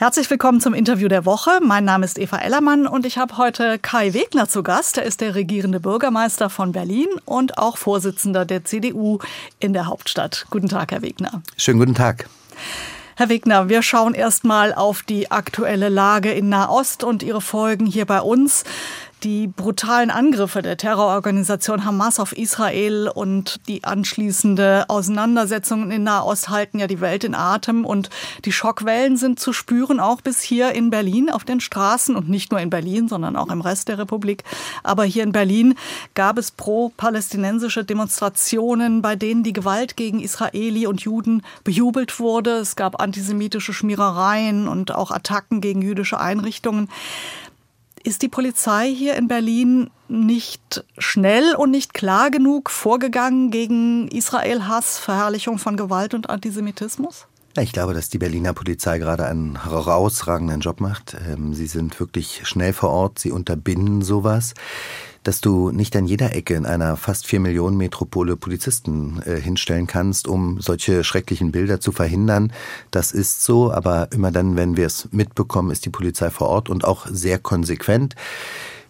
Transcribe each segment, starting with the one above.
Herzlich willkommen zum Interview der Woche. Mein Name ist Eva Ellermann und ich habe heute Kai Wegner zu Gast. Er ist der regierende Bürgermeister von Berlin und auch Vorsitzender der CDU in der Hauptstadt. Guten Tag, Herr Wegner. Schönen guten Tag. Herr Wegner, wir schauen erstmal auf die aktuelle Lage in Nahost und ihre Folgen hier bei uns die brutalen Angriffe der Terrororganisation Hamas auf Israel und die anschließende Auseinandersetzungen in Nahost halten ja die Welt in Atem und die Schockwellen sind zu spüren, auch bis hier in Berlin auf den Straßen und nicht nur in Berlin, sondern auch im Rest der Republik. Aber hier in Berlin gab es pro-palästinensische Demonstrationen, bei denen die Gewalt gegen Israeli und Juden bejubelt wurde. Es gab antisemitische Schmierereien und auch Attacken gegen jüdische Einrichtungen. Ist die Polizei hier in Berlin nicht schnell und nicht klar genug vorgegangen gegen Israel-Hass, Verherrlichung von Gewalt und Antisemitismus? Ich glaube, dass die Berliner Polizei gerade einen herausragenden Job macht. Ähm, sie sind wirklich schnell vor Ort, sie unterbinden sowas dass du nicht an jeder Ecke in einer fast vier Millionen Metropole Polizisten äh, hinstellen kannst, um solche schrecklichen Bilder zu verhindern. Das ist so, aber immer dann, wenn wir es mitbekommen, ist die Polizei vor Ort und auch sehr konsequent.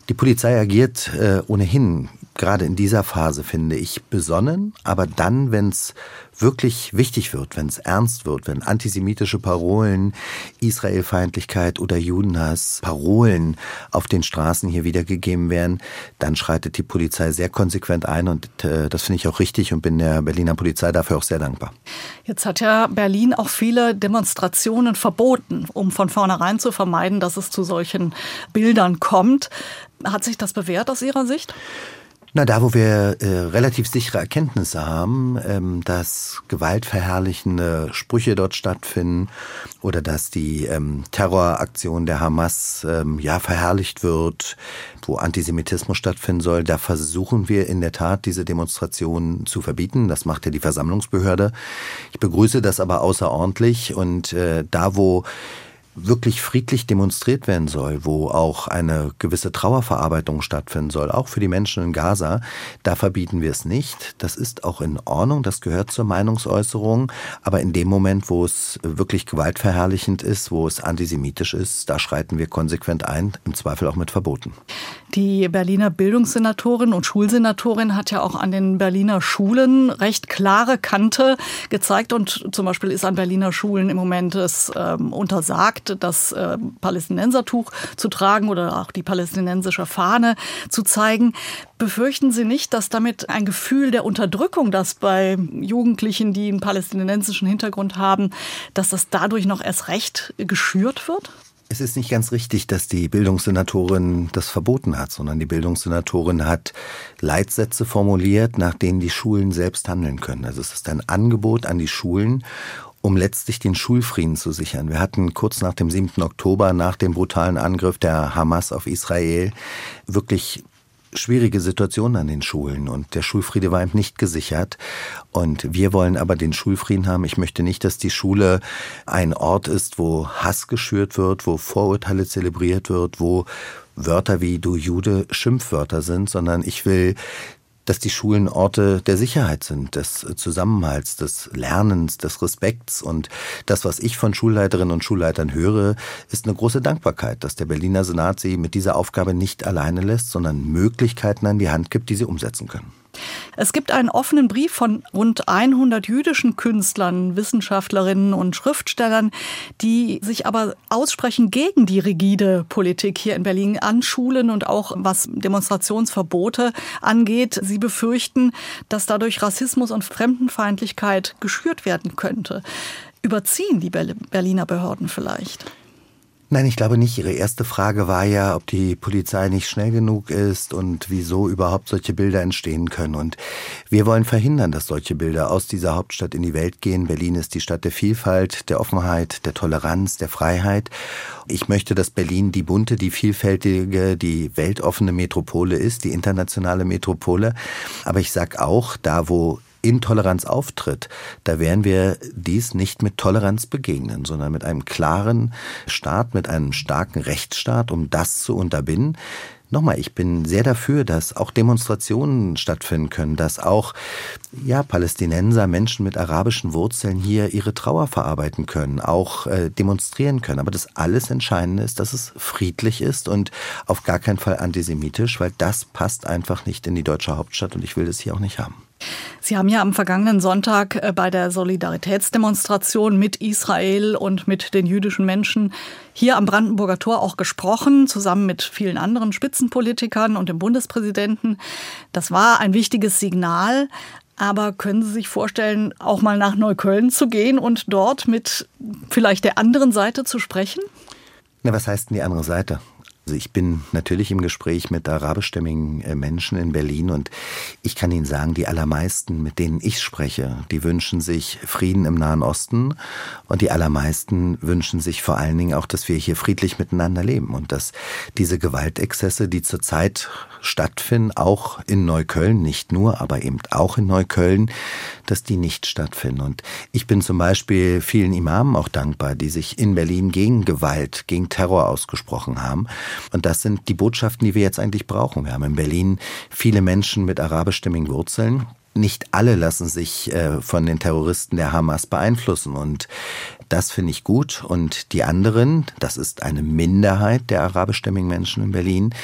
Die Polizei agiert äh, ohnehin gerade in dieser Phase, finde ich, besonnen, aber dann, wenn es wirklich wichtig wird, wenn es ernst wird, wenn antisemitische Parolen, Israelfeindlichkeit oder Judenhass, Parolen auf den Straßen hier wiedergegeben werden, dann schreitet die Polizei sehr konsequent ein und äh, das finde ich auch richtig und bin der Berliner Polizei dafür auch sehr dankbar. Jetzt hat ja Berlin auch viele Demonstrationen verboten, um von vornherein zu vermeiden, dass es zu solchen Bildern kommt. Hat sich das bewährt aus Ihrer Sicht? Na, da, wo wir äh, relativ sichere Erkenntnisse haben, ähm, dass gewaltverherrlichende Sprüche dort stattfinden oder dass die ähm, Terroraktion der Hamas ähm, ja verherrlicht wird, wo Antisemitismus stattfinden soll, da versuchen wir in der Tat diese Demonstrationen zu verbieten. Das macht ja die Versammlungsbehörde. Ich begrüße das aber außerordentlich und äh, da, wo wirklich friedlich demonstriert werden soll, wo auch eine gewisse Trauerverarbeitung stattfinden soll, auch für die Menschen in Gaza, da verbieten wir es nicht. Das ist auch in Ordnung, das gehört zur Meinungsäußerung. Aber in dem Moment, wo es wirklich gewaltverherrlichend ist, wo es antisemitisch ist, da schreiten wir konsequent ein, im Zweifel auch mit Verboten. Die Berliner Bildungssenatorin und Schulsenatorin hat ja auch an den Berliner Schulen recht klare Kante gezeigt und zum Beispiel ist an Berliner Schulen im Moment es ähm, untersagt, das äh, Palästinensertuch zu tragen oder auch die palästinensische Fahne zu zeigen. Befürchten Sie nicht, dass damit ein Gefühl der Unterdrückung, das bei Jugendlichen, die einen palästinensischen Hintergrund haben, dass das dadurch noch erst recht geschürt wird? Es ist nicht ganz richtig, dass die Bildungssenatorin das verboten hat, sondern die Bildungssenatorin hat Leitsätze formuliert, nach denen die Schulen selbst handeln können. Also es ist ein Angebot an die Schulen, um letztlich den Schulfrieden zu sichern. Wir hatten kurz nach dem 7. Oktober, nach dem brutalen Angriff der Hamas auf Israel, wirklich schwierige Situation an den Schulen und der Schulfriede war eben nicht gesichert. Und wir wollen aber den Schulfrieden haben. Ich möchte nicht, dass die Schule ein Ort ist, wo Hass geschürt wird, wo Vorurteile zelebriert wird, wo Wörter wie du Jude Schimpfwörter sind, sondern ich will dass die Schulen Orte der Sicherheit sind, des Zusammenhalts, des Lernens, des Respekts. Und das, was ich von Schulleiterinnen und Schulleitern höre, ist eine große Dankbarkeit, dass der Berliner Senat sie mit dieser Aufgabe nicht alleine lässt, sondern Möglichkeiten an die Hand gibt, die sie umsetzen können. Es gibt einen offenen Brief von rund 100 jüdischen Künstlern, Wissenschaftlerinnen und Schriftstellern, die sich aber aussprechen gegen die rigide Politik hier in Berlin an Schulen und auch was Demonstrationsverbote angeht. Sie befürchten, dass dadurch Rassismus und Fremdenfeindlichkeit geschürt werden könnte. Überziehen die Berliner Behörden vielleicht? Nein, ich glaube nicht. Ihre erste Frage war ja, ob die Polizei nicht schnell genug ist und wieso überhaupt solche Bilder entstehen können. Und wir wollen verhindern, dass solche Bilder aus dieser Hauptstadt in die Welt gehen. Berlin ist die Stadt der Vielfalt, der Offenheit, der Toleranz, der Freiheit. Ich möchte, dass Berlin die bunte, die vielfältige, die weltoffene Metropole ist, die internationale Metropole. Aber ich sag auch, da wo Intoleranz auftritt, da werden wir dies nicht mit Toleranz begegnen, sondern mit einem klaren Staat, mit einem starken Rechtsstaat, um das zu unterbinden. Nochmal, ich bin sehr dafür, dass auch Demonstrationen stattfinden können, dass auch ja, Palästinenser, Menschen mit arabischen Wurzeln hier ihre Trauer verarbeiten können, auch äh, demonstrieren können. Aber das alles Entscheidende ist, dass es friedlich ist und auf gar keinen Fall antisemitisch, weil das passt einfach nicht in die deutsche Hauptstadt und ich will das hier auch nicht haben. Sie haben ja am vergangenen Sonntag äh, bei der Solidaritätsdemonstration mit Israel und mit den jüdischen Menschen hier am Brandenburger Tor auch gesprochen, zusammen mit vielen anderen Spitzenpolitikern und dem Bundespräsidenten. Das war ein wichtiges Signal. Aber können Sie sich vorstellen, auch mal nach Neukölln zu gehen und dort mit vielleicht der anderen Seite zu sprechen? Na, was heißt denn die andere Seite? Also ich bin natürlich im Gespräch mit arabischstämmigen äh, Menschen in Berlin und ich kann Ihnen sagen, die allermeisten, mit denen ich spreche, die wünschen sich Frieden im Nahen Osten und die allermeisten wünschen sich vor allen Dingen auch, dass wir hier friedlich miteinander leben und dass diese Gewaltexzesse, die zurzeit stattfinden, auch in Neukölln, nicht nur, aber eben auch in Neukölln, dass die nicht stattfinden. Und ich bin zum Beispiel vielen Imamen auch dankbar, die sich in Berlin gegen Gewalt, gegen Terror ausgesprochen haben. Und das sind die Botschaften, die wir jetzt eigentlich brauchen. Wir haben in Berlin viele Menschen mit arabischstämmigen Wurzeln nicht alle lassen sich äh, von den Terroristen der Hamas beeinflussen. Und das finde ich gut. Und die anderen, das ist eine Minderheit der arabischstämmigen Menschen in Berlin,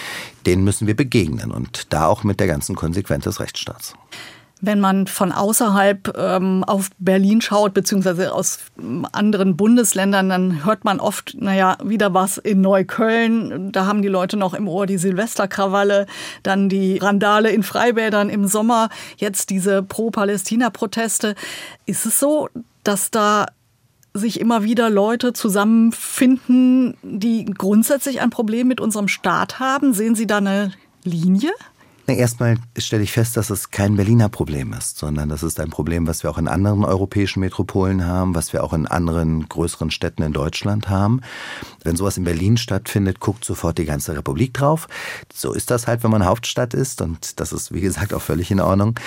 denen müssen wir begegnen. Und da auch mit der ganzen Konsequenz des Rechtsstaats. Wenn man von außerhalb ähm, auf Berlin schaut, beziehungsweise aus anderen Bundesländern, dann hört man oft, naja, wieder was in Neukölln. Da haben die Leute noch im Ohr die Silvesterkrawalle, dann die Randale in Freibädern im Sommer, jetzt diese Pro-Palästina-Proteste. Ist es so, dass da sich immer wieder Leute zusammenfinden, die grundsätzlich ein Problem mit unserem Staat haben? Sehen Sie da eine Linie? Erstmal stelle ich fest, dass es kein Berliner Problem ist, sondern das ist ein Problem, was wir auch in anderen europäischen Metropolen haben, was wir auch in anderen größeren Städten in Deutschland haben. Wenn sowas in Berlin stattfindet, guckt sofort die ganze Republik drauf. So ist das halt, wenn man Hauptstadt ist und das ist, wie gesagt, auch völlig in Ordnung.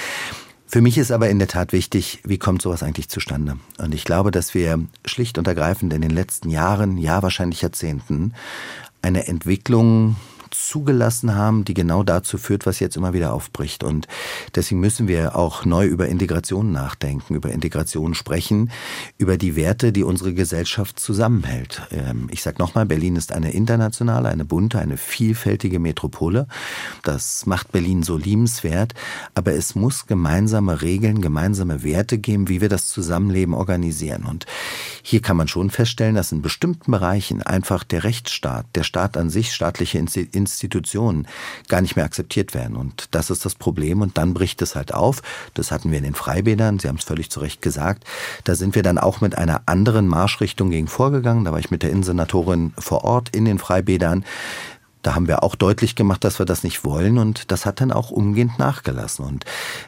Für mich ist aber in der Tat wichtig, wie kommt sowas eigentlich zustande? Und ich glaube, dass wir schlicht und ergreifend in den letzten Jahren, ja wahrscheinlich Jahrzehnten, eine Entwicklung zugelassen haben, die genau dazu führt, was jetzt immer wieder aufbricht. Und deswegen müssen wir auch neu über Integration nachdenken, über Integration sprechen, über die Werte, die unsere Gesellschaft zusammenhält. Ähm, ich sage nochmal, Berlin ist eine internationale, eine bunte, eine vielfältige Metropole. Das macht Berlin so liebenswert. Aber es muss gemeinsame Regeln, gemeinsame Werte geben, wie wir das Zusammenleben organisieren. Und hier kann man schon feststellen, dass in bestimmten Bereichen einfach der Rechtsstaat, der Staat an sich, staatliche Institutionen, Institutionen gar nicht mehr akzeptiert werden. Und das ist das Problem. Und dann bricht es halt auf. Das hatten wir in den Freibädern. Sie haben es völlig zu Recht gesagt. Da sind wir dann auch mit einer anderen Marschrichtung gegen vorgegangen. Da war ich mit der Innensenatorin vor Ort in den Freibädern. Da haben wir auch deutlich gemacht, dass wir das nicht wollen und das hat dann auch umgehend nachgelassen. Und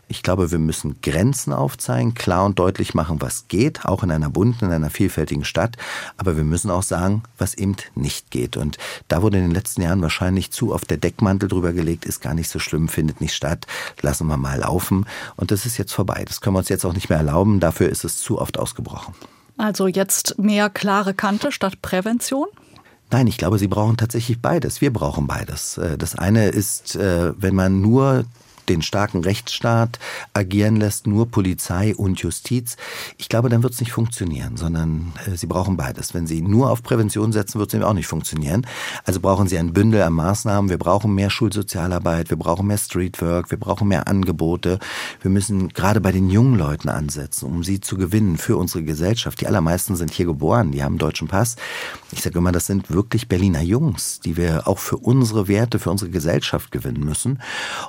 ich glaube, wir müssen Grenzen aufzeigen, klar und deutlich machen, was geht, auch in einer bunten, in einer vielfältigen Stadt. Aber wir müssen auch sagen, was eben nicht geht. Und da wurde in den letzten Jahren wahrscheinlich zu auf der Deckmantel drüber gelegt, ist gar nicht so schlimm, findet nicht statt, lassen wir mal laufen. Und das ist jetzt vorbei. Das können wir uns jetzt auch nicht mehr erlauben. Dafür ist es zu oft ausgebrochen. Also jetzt mehr klare Kante statt Prävention? Nein, ich glaube, sie brauchen tatsächlich beides. Wir brauchen beides. Äh, das eine ist, äh, wenn man nur den starken Rechtsstaat agieren lässt, nur Polizei und Justiz, ich glaube, dann wird es nicht funktionieren, sondern äh, sie brauchen beides. Wenn sie nur auf Prävention setzen, wird es eben auch nicht funktionieren. Also brauchen sie ein Bündel an Maßnahmen. Wir brauchen mehr Schulsozialarbeit, wir brauchen mehr Streetwork, wir brauchen mehr Angebote. Wir müssen gerade bei den jungen Leuten ansetzen, um sie zu gewinnen für unsere Gesellschaft. Die allermeisten sind hier geboren, die haben deutschen Pass. Ich sage immer, das sind wirklich Berliner Jungs, die wir auch für unsere Werte, für unsere Gesellschaft gewinnen müssen.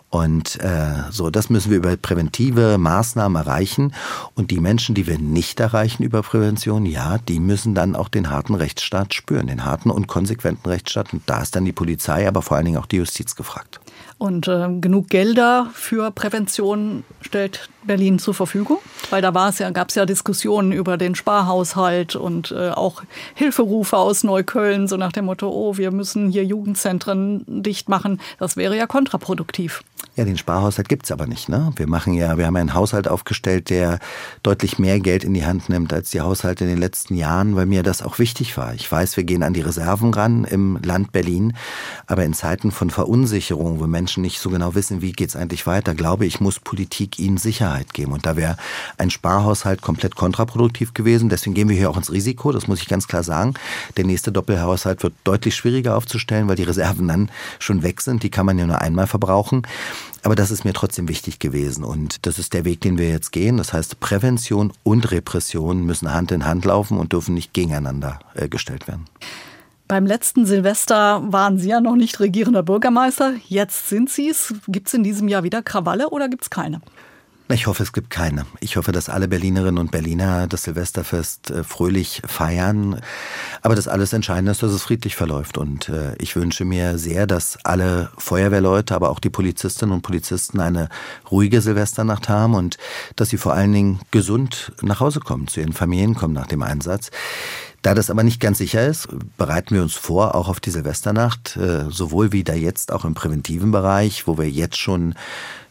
Und äh, so, das müssen wir über präventive Maßnahmen erreichen. Und die Menschen, die wir nicht erreichen über Prävention, ja, die müssen dann auch den harten Rechtsstaat spüren, den harten und konsequenten Rechtsstaat. Und da ist dann die Polizei, aber vor allen Dingen auch die Justiz gefragt. Und äh, genug Gelder für Prävention stellt Berlin zur Verfügung? Weil da ja, gab es ja Diskussionen über den Sparhaushalt und äh, auch Hilferufe aus Neukölln, so nach dem Motto, oh, wir müssen hier Jugendzentren dicht machen. Das wäre ja kontraproduktiv. Ja, den Sparhaushalt gibt's aber nicht. Ne? Wir machen ja, wir haben einen Haushalt aufgestellt, der deutlich mehr Geld in die Hand nimmt als die Haushalte in den letzten Jahren, weil mir das auch wichtig war. Ich weiß, wir gehen an die Reserven ran im Land Berlin, aber in Zeiten von Verunsicherung, wo Menschen nicht so genau wissen, wie geht's eigentlich weiter, glaube ich, muss Politik ihnen Sicherheit geben. Und da wäre ein Sparhaushalt komplett kontraproduktiv gewesen. Deswegen gehen wir hier auch ins Risiko, das muss ich ganz klar sagen. Der nächste Doppelhaushalt wird deutlich schwieriger aufzustellen, weil die Reserven dann schon weg sind. Die kann man ja nur einmal verbrauchen. Aber das ist mir trotzdem wichtig gewesen. Und das ist der Weg, den wir jetzt gehen. Das heißt, Prävention und Repression müssen Hand in Hand laufen und dürfen nicht gegeneinander äh, gestellt werden. Beim letzten Silvester waren Sie ja noch nicht regierender Bürgermeister. Jetzt sind Sie es. Gibt es in diesem Jahr wieder Krawalle oder gibt es keine? Ich hoffe, es gibt keine. Ich hoffe, dass alle Berlinerinnen und Berliner das Silvesterfest äh, fröhlich feiern. Aber das alles Entscheidende ist, dass es friedlich verläuft. Und äh, ich wünsche mir sehr, dass alle Feuerwehrleute, aber auch die Polizistinnen und Polizisten eine ruhige Silvesternacht haben und dass sie vor allen Dingen gesund nach Hause kommen, zu ihren Familien kommen nach dem Einsatz. Da das aber nicht ganz sicher ist, bereiten wir uns vor, auch auf die Silvesternacht, äh, sowohl wie da jetzt auch im präventiven Bereich, wo wir jetzt schon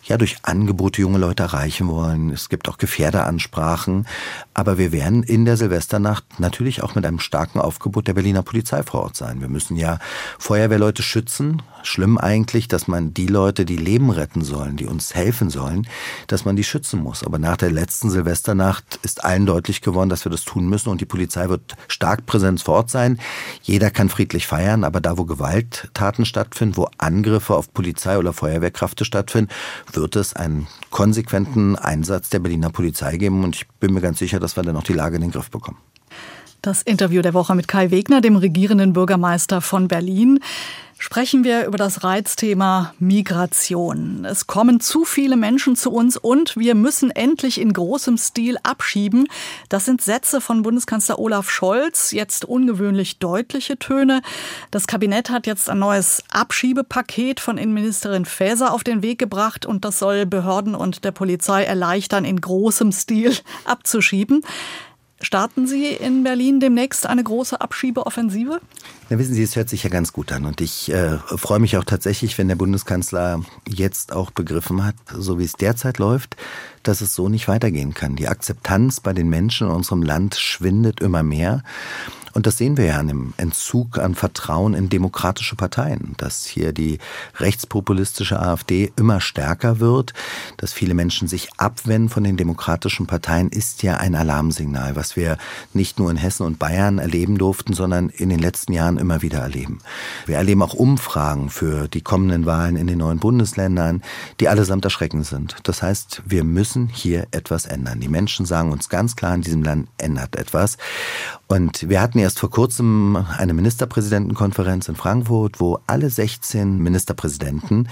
ja durch Angebote junge Leute erreichen wollen. Es gibt auch Gefährderansprachen. Aber wir werden in der Silvesternacht natürlich auch mit einem starken Aufgebot der Berliner Polizei vor Ort sein. Wir müssen ja Feuerwehrleute schützen. Schlimm eigentlich, dass man die Leute, die Leben retten sollen, die uns helfen sollen, dass man die schützen muss. Aber nach der letzten Silvesternacht ist allen deutlich geworden, dass wir das tun müssen und die Polizei wird stark präsent vor Ort sein. Jeder kann friedlich feiern, aber da, wo Gewalttaten stattfinden, wo Angriffe auf Polizei oder Feuerwehrkräfte stattfinden, wird es einen konsequenten Einsatz der Berliner Polizei geben und ich bin mir ganz sicher, dass wir dann noch die Lage in den Griff bekommen. Das Interview der Woche mit Kai Wegner, dem regierenden Bürgermeister von Berlin sprechen wir über das Reizthema Migration. Es kommen zu viele Menschen zu uns und wir müssen endlich in großem Stil abschieben. Das sind Sätze von Bundeskanzler Olaf Scholz, jetzt ungewöhnlich deutliche Töne. Das Kabinett hat jetzt ein neues Abschiebepaket von Innenministerin Faeser auf den Weg gebracht und das soll Behörden und der Polizei erleichtern, in großem Stil abzuschieben. Starten Sie in Berlin demnächst eine große Abschiebeoffensive? Na, wissen Sie, es hört sich ja ganz gut an. Und ich äh, freue mich auch tatsächlich, wenn der Bundeskanzler jetzt auch begriffen hat, so wie es derzeit läuft, dass es so nicht weitergehen kann. Die Akzeptanz bei den Menschen in unserem Land schwindet immer mehr. Und das sehen wir ja an dem Entzug an Vertrauen in demokratische Parteien, dass hier die rechtspopulistische AfD immer stärker wird, dass viele Menschen sich abwenden von den demokratischen Parteien, ist ja ein Alarmsignal, was wir nicht nur in Hessen und Bayern erleben durften, sondern in den letzten Jahren immer wieder erleben. Wir erleben auch Umfragen für die kommenden Wahlen in den neuen Bundesländern, die allesamt erschreckend sind. Das heißt, wir müssen hier etwas ändern. Die Menschen sagen uns ganz klar, in diesem Land ändert etwas. Und wir hatten erst vor kurzem eine Ministerpräsidentenkonferenz in Frankfurt, wo alle 16 Ministerpräsidenten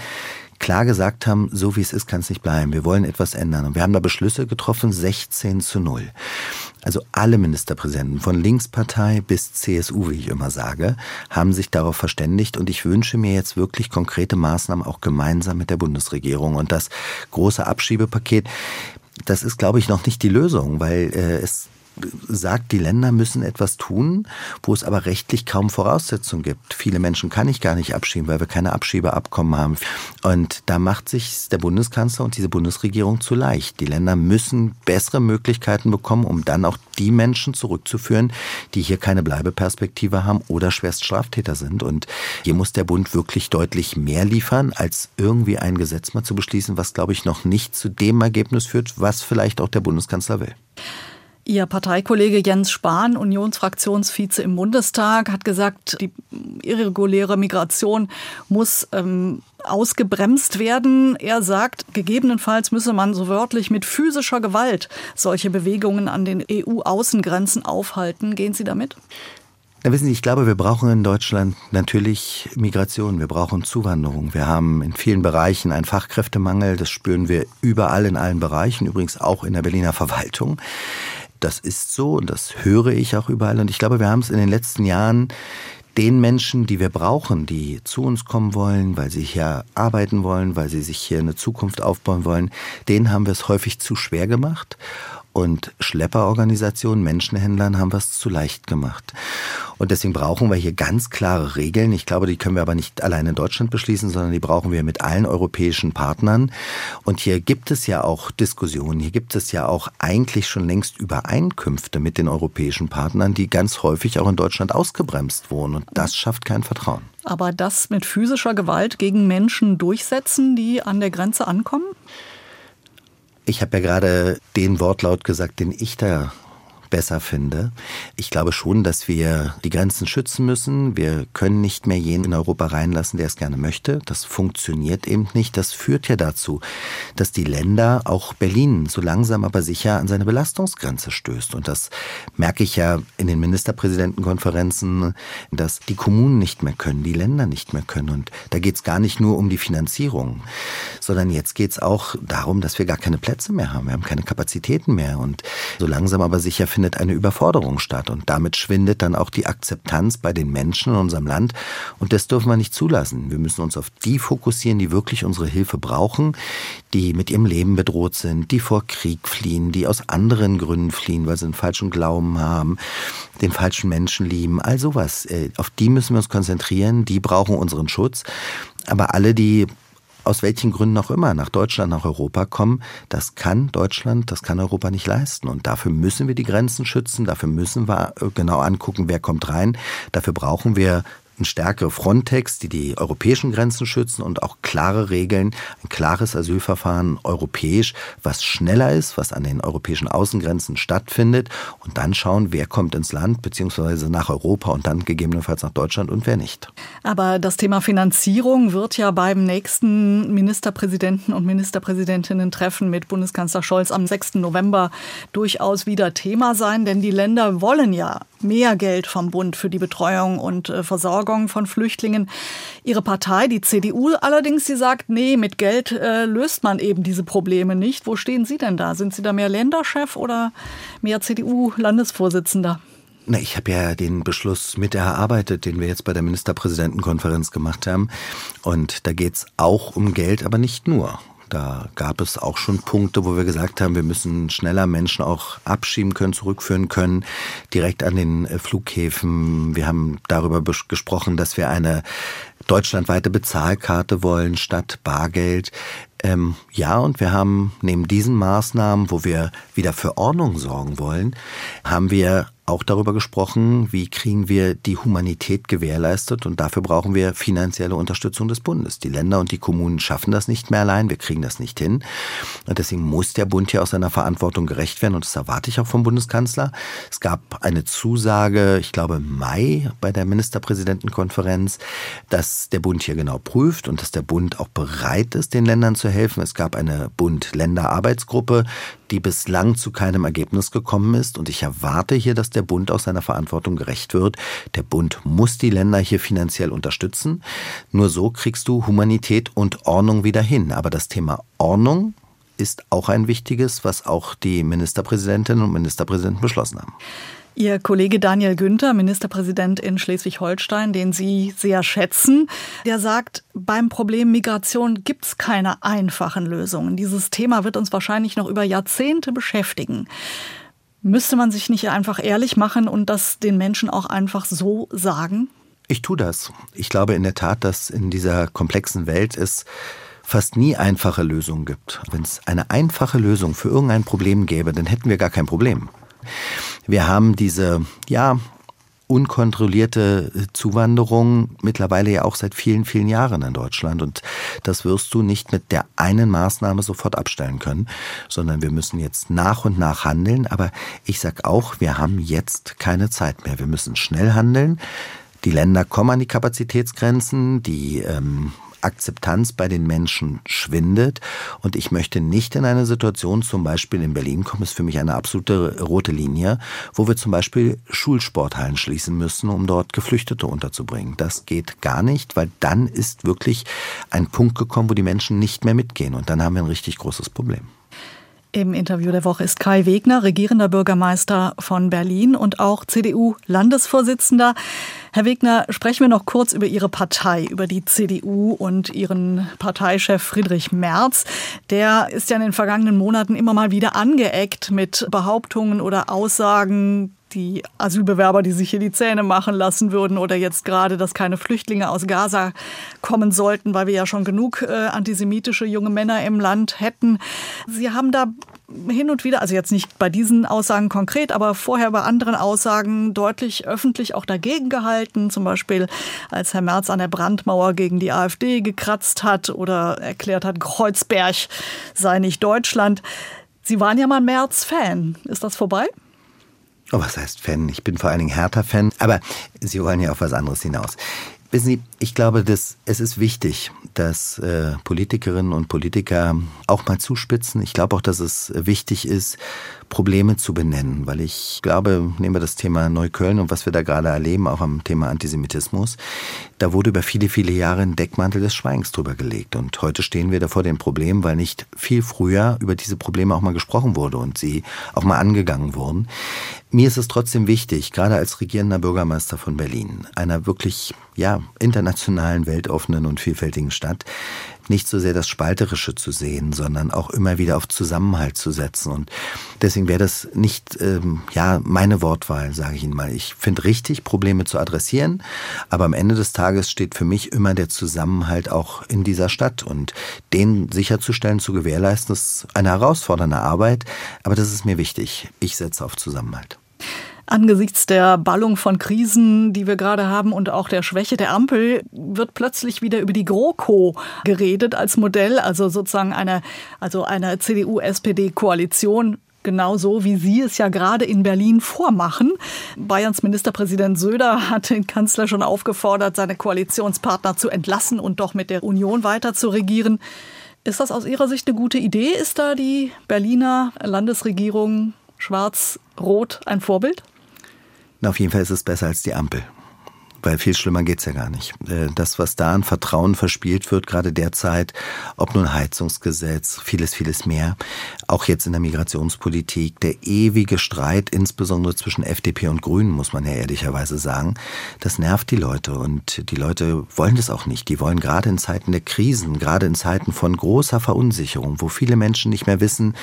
klar gesagt haben, so wie es ist, kann es nicht bleiben. Wir wollen etwas ändern. Und wir haben da Beschlüsse getroffen, 16 zu 0. Also alle Ministerpräsidenten von Linkspartei bis CSU, wie ich immer sage, haben sich darauf verständigt. Und ich wünsche mir jetzt wirklich konkrete Maßnahmen auch gemeinsam mit der Bundesregierung. Und das große Abschiebepaket, das ist, glaube ich, noch nicht die Lösung, weil äh, es sagt, die Länder müssen etwas tun, wo es aber rechtlich kaum Voraussetzungen gibt. Viele Menschen kann ich gar nicht abschieben, weil wir keine Abschiebeabkommen haben. Und da macht sich der Bundeskanzler und diese Bundesregierung zu leicht. Die Länder müssen bessere Möglichkeiten bekommen, um dann auch die Menschen zurückzuführen, die hier keine Bleibeperspektive haben oder schwerst Straftäter sind. Und hier muss der Bund wirklich deutlich mehr liefern, als irgendwie ein Gesetz mal zu beschließen, was, glaube ich, noch nicht zu dem Ergebnis führt, was vielleicht auch der Bundeskanzler will. Ihr Parteikollege Jens Spahn, Unionsfraktionsvize im Bundestag, hat gesagt, die irreguläre Migration muss ähm, ausgebremst werden. Er sagt, gegebenenfalls müsse man so wörtlich mit physischer Gewalt solche Bewegungen an den EU-Außengrenzen aufhalten. Gehen Sie damit? Na, wissen Sie, ich glaube, wir brauchen in Deutschland natürlich Migration. Wir brauchen Zuwanderung. Wir haben in vielen Bereichen einen Fachkräftemangel. Das spüren wir überall in allen Bereichen, übrigens auch in der Berliner Verwaltung. Das ist so und das höre ich auch überall. Und ich glaube, wir haben es in den letzten Jahren den Menschen, die wir brauchen, die zu uns kommen wollen, weil sie hier arbeiten wollen, weil sie sich hier eine Zukunft aufbauen wollen, denen haben wir es häufig zu schwer gemacht. Und Schlepperorganisationen, Menschenhändlern haben wir es zu leicht gemacht. Und deswegen brauchen wir hier ganz klare Regeln. Ich glaube, die können wir aber nicht allein in Deutschland beschließen, sondern die brauchen wir mit allen europäischen Partnern. Und hier gibt es ja auch Diskussionen, hier gibt es ja auch eigentlich schon längst Übereinkünfte mit den europäischen Partnern, die ganz häufig auch in Deutschland ausgebremst wurden. Und das schafft kein Vertrauen. Aber das mit physischer Gewalt gegen Menschen durchsetzen, die an der Grenze ankommen? Ich habe ja gerade den Wortlaut gesagt, den ich da besser finde. Ich glaube schon, dass wir die Grenzen schützen müssen. Wir können nicht mehr jeden in Europa reinlassen, der es gerne möchte. Das funktioniert eben nicht. Das führt ja dazu, dass die Länder, auch Berlin, so langsam aber sicher an seine Belastungsgrenze stößt. Und das merke ich ja in den Ministerpräsidentenkonferenzen, dass die Kommunen nicht mehr können, die Länder nicht mehr können. Und da geht es gar nicht nur um die Finanzierung, sondern jetzt geht es auch darum, dass wir gar keine Plätze mehr haben. Wir haben keine Kapazitäten mehr. Und so langsam aber sicher findet eine Überforderung statt und damit schwindet dann auch die Akzeptanz bei den Menschen in unserem Land und das dürfen wir nicht zulassen. Wir müssen uns auf die fokussieren, die wirklich unsere Hilfe brauchen, die mit ihrem Leben bedroht sind, die vor Krieg fliehen, die aus anderen Gründen fliehen, weil sie einen falschen Glauben haben, den falschen Menschen lieben, all sowas. Äh, auf die müssen wir uns konzentrieren, die brauchen unseren Schutz. Aber alle, die aus welchen Gründen auch immer nach Deutschland, nach Europa kommen, das kann Deutschland, das kann Europa nicht leisten. Und dafür müssen wir die Grenzen schützen, dafür müssen wir äh, genau angucken, wer kommt rein. Dafür brauchen wir eine stärkere Frontex, die die europäischen Grenzen schützen und auch klare Regeln, ein klares Asylverfahren europäisch, was schneller ist, was an den europäischen Außengrenzen stattfindet und dann schauen, wer kommt ins Land beziehungsweise nach Europa und dann gegebenenfalls nach Deutschland und wer nicht. Aber das Thema Finanzierung wird ja beim nächsten Ministerpräsidenten und Ministerpräsidentinnen-Treffen mit Bundeskanzler Scholz am 6. November durchaus wieder Thema sein, denn die Länder wollen ja mehr Geld vom Bund für die Betreuung und äh, Versorgung von Flüchtlingen. Ihre Partei, die CDU allerdings, sie sagt, nee, mit Geld äh, löst man eben diese Probleme nicht. Wo stehen Sie denn da? Sind Sie da mehr Länderchef oder mehr CDU-Landesvorsitzender? Na, ich habe ja den Beschluss mit erarbeitet, den wir jetzt bei der Ministerpräsidentenkonferenz gemacht haben. Und da geht's auch um Geld, aber nicht nur. Da gab es auch schon Punkte, wo wir gesagt haben, wir müssen schneller Menschen auch abschieben können, zurückführen können, direkt an den äh, Flughäfen. Wir haben darüber gesprochen, dass wir eine deutschlandweite Bezahlkarte wollen statt Bargeld. Ähm, ja, und wir haben neben diesen Maßnahmen, wo wir wieder für Ordnung sorgen wollen, haben wir auch darüber gesprochen, wie kriegen wir die Humanität gewährleistet und dafür brauchen wir finanzielle Unterstützung des Bundes. Die Länder und die Kommunen schaffen das nicht mehr allein, wir kriegen das nicht hin. Und deswegen muss der Bund hier aus seiner Verantwortung gerecht werden und das erwarte ich auch vom Bundeskanzler. Es gab eine Zusage, ich glaube Mai bei der Ministerpräsidentenkonferenz, dass der Bund hier genau prüft und dass der Bund auch bereit ist, den Ländern zu helfen. Es gab eine Bund-Länder-Arbeitsgruppe, die bislang zu keinem Ergebnis gekommen ist. Und ich erwarte hier, dass der Bund aus seiner Verantwortung gerecht wird. Der Bund muss die Länder hier finanziell unterstützen. Nur so kriegst du Humanität und Ordnung wieder hin. Aber das Thema Ordnung ist auch ein wichtiges, was auch die Ministerpräsidentinnen und Ministerpräsidenten beschlossen haben. Ihr Kollege Daniel Günther, Ministerpräsident in Schleswig-Holstein, den Sie sehr schätzen, der sagt, beim Problem Migration gibt es keine einfachen Lösungen. Dieses Thema wird uns wahrscheinlich noch über Jahrzehnte beschäftigen. Müsste man sich nicht einfach ehrlich machen und das den Menschen auch einfach so sagen? Ich tue das. Ich glaube in der Tat, dass in dieser komplexen Welt es fast nie einfache Lösungen gibt. Wenn es eine einfache Lösung für irgendein Problem gäbe, dann hätten wir gar kein Problem. Wir haben diese, ja, unkontrollierte Zuwanderung mittlerweile ja auch seit vielen, vielen Jahren in Deutschland. Und das wirst du nicht mit der einen Maßnahme sofort abstellen können, sondern wir müssen jetzt nach und nach handeln. Aber ich sag auch, wir haben jetzt keine Zeit mehr. Wir müssen schnell handeln. Die Länder kommen an die Kapazitätsgrenzen, die ähm, Akzeptanz bei den Menschen schwindet. Und ich möchte nicht in eine Situation, zum Beispiel in Berlin kommen, ist für mich eine absolute rote Linie, wo wir zum Beispiel Schulsporthallen schließen müssen, um dort Geflüchtete unterzubringen. Das geht gar nicht, weil dann ist wirklich ein Punkt gekommen, wo die Menschen nicht mehr mitgehen. Und dann haben wir ein richtig großes Problem. Im Interview der Woche ist Kai Wegner, regierender Bürgermeister von Berlin und auch CDU-Landesvorsitzender. Herr Wegner, sprechen wir noch kurz über Ihre Partei, über die CDU und Ihren Parteichef Friedrich Merz. Der ist ja in den vergangenen Monaten immer mal wieder angeeckt mit Behauptungen oder Aussagen, die Asylbewerber, die sich hier die Zähne machen lassen würden oder jetzt gerade, dass keine Flüchtlinge aus Gaza kommen sollten, weil wir ja schon genug äh, antisemitische junge Männer im Land hätten. Sie haben da hin und wieder, also jetzt nicht bei diesen Aussagen konkret, aber vorher bei anderen Aussagen deutlich öffentlich auch dagegen gehalten. Zum Beispiel, als Herr Merz an der Brandmauer gegen die AfD gekratzt hat oder erklärt hat, Kreuzberg sei nicht Deutschland. Sie waren ja mal Merz-Fan. Ist das vorbei? Oh, was heißt Fan? Ich bin vor allen Dingen Hertha-Fan. Aber Sie wollen ja auf was anderes hinaus. Wissen Sie, ich glaube, dass es ist wichtig, dass äh, Politikerinnen und Politiker auch mal zuspitzen. Ich glaube auch, dass es wichtig ist, Probleme zu benennen, weil ich glaube, nehmen wir das Thema Neukölln und was wir da gerade erleben, auch am Thema Antisemitismus, da wurde über viele, viele Jahre ein Deckmantel des Schweigens drüber gelegt. Und heute stehen wir da vor dem Problem, weil nicht viel früher über diese Probleme auch mal gesprochen wurde und sie auch mal angegangen wurden. Mir ist es trotzdem wichtig, gerade als regierender Bürgermeister von Berlin, einer wirklich, ja, internationalen, weltoffenen und vielfältigen Stadt, nicht so sehr das Spalterische zu sehen, sondern auch immer wieder auf Zusammenhalt zu setzen. Und deswegen wäre das nicht ähm, ja meine Wortwahl, sage ich Ihnen mal. Ich finde richtig, Probleme zu adressieren, aber am Ende des Tages steht für mich immer der Zusammenhalt auch in dieser Stadt und den sicherzustellen, zu gewährleisten, ist eine herausfordernde Arbeit, aber das ist mir wichtig. Ich setze auf Zusammenhalt. Angesichts der Ballung von Krisen, die wir gerade haben und auch der Schwäche der Ampel, wird plötzlich wieder über die GroKo geredet als Modell, also sozusagen eine, also eine CDU-SPD-Koalition genauso wie Sie es ja gerade in Berlin vormachen. Bayerns Ministerpräsident Söder hat den Kanzler schon aufgefordert, seine Koalitionspartner zu entlassen und doch mit der Union weiter zu regieren. Ist das aus Ihrer Sicht eine gute Idee? Ist da die Berliner Landesregierung schwarz-rot ein Vorbild? Na, auf jeden Fall ist es besser als die Ampel. Weil viel schlimmer geht's ja gar nicht. Äh, das, was da an Vertrauen verspielt wird, gerade derzeit, ob nun Heizungsgesetz, vieles, vieles mehr, auch jetzt in der Migrationspolitik, der ewige Streit, insbesondere zwischen FDP und Grünen, muss man ja ehrlicherweise sagen, das nervt die Leute und die Leute wollen das auch nicht. Die wollen gerade in Zeiten der Krisen, gerade in Zeiten von großer Verunsicherung, wo viele Menschen nicht mehr wissen,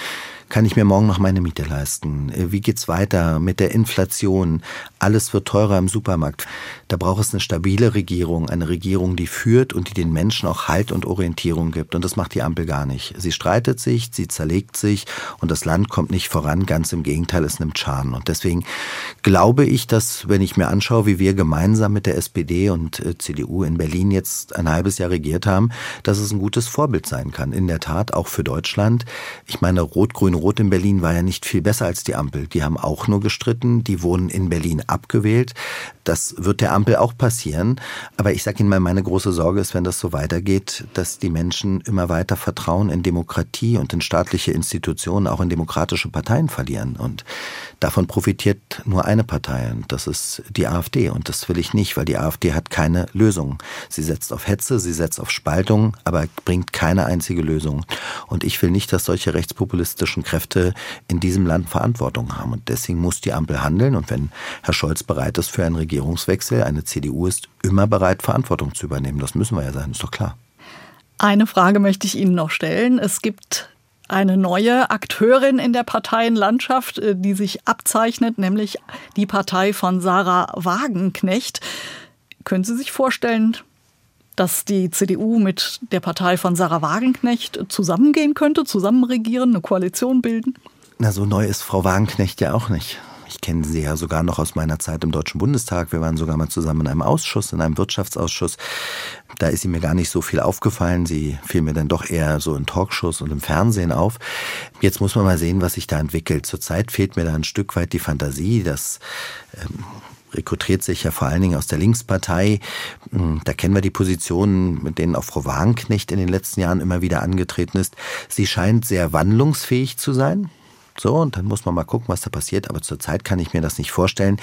kann ich mir morgen noch meine Miete leisten? Äh, wie geht's weiter mit der Inflation? Alles wird teurer im Supermarkt. Da braucht es eine stabile Regierung, eine Regierung, die führt und die den Menschen auch Halt und Orientierung gibt. Und das macht die Ampel gar nicht. Sie streitet sich, sie zerlegt sich und das Land kommt nicht voran. Ganz im Gegenteil, es nimmt Schaden. Und deswegen glaube ich, dass, wenn ich mir anschaue, wie wir gemeinsam mit der SPD und äh, CDU in Berlin jetzt ein halbes Jahr regiert haben, dass es ein gutes Vorbild sein kann. In der Tat auch für Deutschland. Ich meine, Rot-Grün Rot in Berlin war ja nicht viel besser als die Ampel. Die haben auch nur gestritten, die wurden in Berlin abgewählt. Das wird der Ampel auch passieren. Aber ich sage Ihnen mal, meine große Sorge ist, wenn das so weitergeht, dass die Menschen immer weiter Vertrauen in Demokratie und in staatliche Institutionen, auch in demokratische Parteien verlieren. Und davon profitiert nur eine Partei, und das ist die AfD. Und das will ich nicht, weil die AfD hat keine Lösung. Sie setzt auf Hetze, sie setzt auf Spaltung, aber bringt keine einzige Lösung. Und ich will nicht, dass solche rechtspopulistischen Kräfte in diesem Land Verantwortung haben. Und deswegen muss die Ampel handeln. Und wenn Herr Scholz bereit ist für einen Regierungswechsel, eine CDU ist immer bereit, Verantwortung zu übernehmen. Das müssen wir ja sein, ist doch klar. Eine Frage möchte ich Ihnen noch stellen. Es gibt eine neue Akteurin in der Parteienlandschaft, äh, die sich abzeichnet, nämlich die Partei von Sarah Wagenknecht. Können Sie sich vorstellen, dass die CDU mit der Partei von Sarah Wagenknecht zusammengehen könnte, zusammen regieren, eine Koalition bilden? Na, so neu ist Frau Wagenknecht ja auch nicht. Ich kenne sie ja sogar noch aus meiner Zeit im Deutschen Bundestag. Wir waren sogar mal zusammen in einem Ausschuss, in einem Wirtschaftsausschuss. Da ist sie mir gar nicht so viel aufgefallen. Sie fiel mir dann doch eher so in Talkshows und im Fernsehen auf. Jetzt muss man mal sehen, was sich da entwickelt. Zurzeit fehlt mir da ein Stück weit die Fantasie, dass ähm, rekrutiert sich ja vor allen Dingen aus der Linkspartei. Hm, da kennen wir die Positionen, mit denen auch Frau Wagenknecht in den letzten Jahren immer wieder angetreten ist. Sie scheint sehr wandlungsfähig zu sein. So, und dann muss man mal gucken, was da passiert. Aber zurzeit kann ich mir das nicht vorstellen.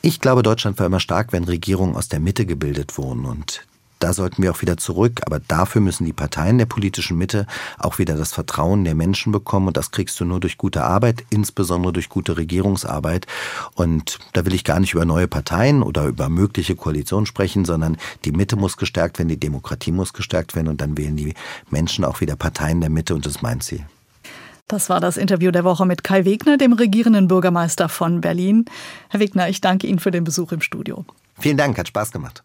Ich glaube, Deutschland war immer stark, wenn Regierungen aus der Mitte gebildet wurden. Und da sollten wir auch wieder zurück. Aber dafür müssen die Parteien der politischen Mitte auch wieder das Vertrauen der Menschen bekommen. Und das kriegst du nur durch gute Arbeit, insbesondere durch gute Regierungsarbeit. Und da will ich gar nicht über neue Parteien oder über mögliche Koalitionen sprechen, sondern die Mitte muss gestärkt werden, die Demokratie muss gestärkt werden und dann wählen die Menschen auch wieder Parteien der Mitte und das ist mein Ziel. Das war das Interview der Woche mit Kai Wegner, dem regierenden Bürgermeister von Berlin. Herr Wegner, ich danke Ihnen für den Besuch im Studio. Vielen Dank, hat Spaß gemacht.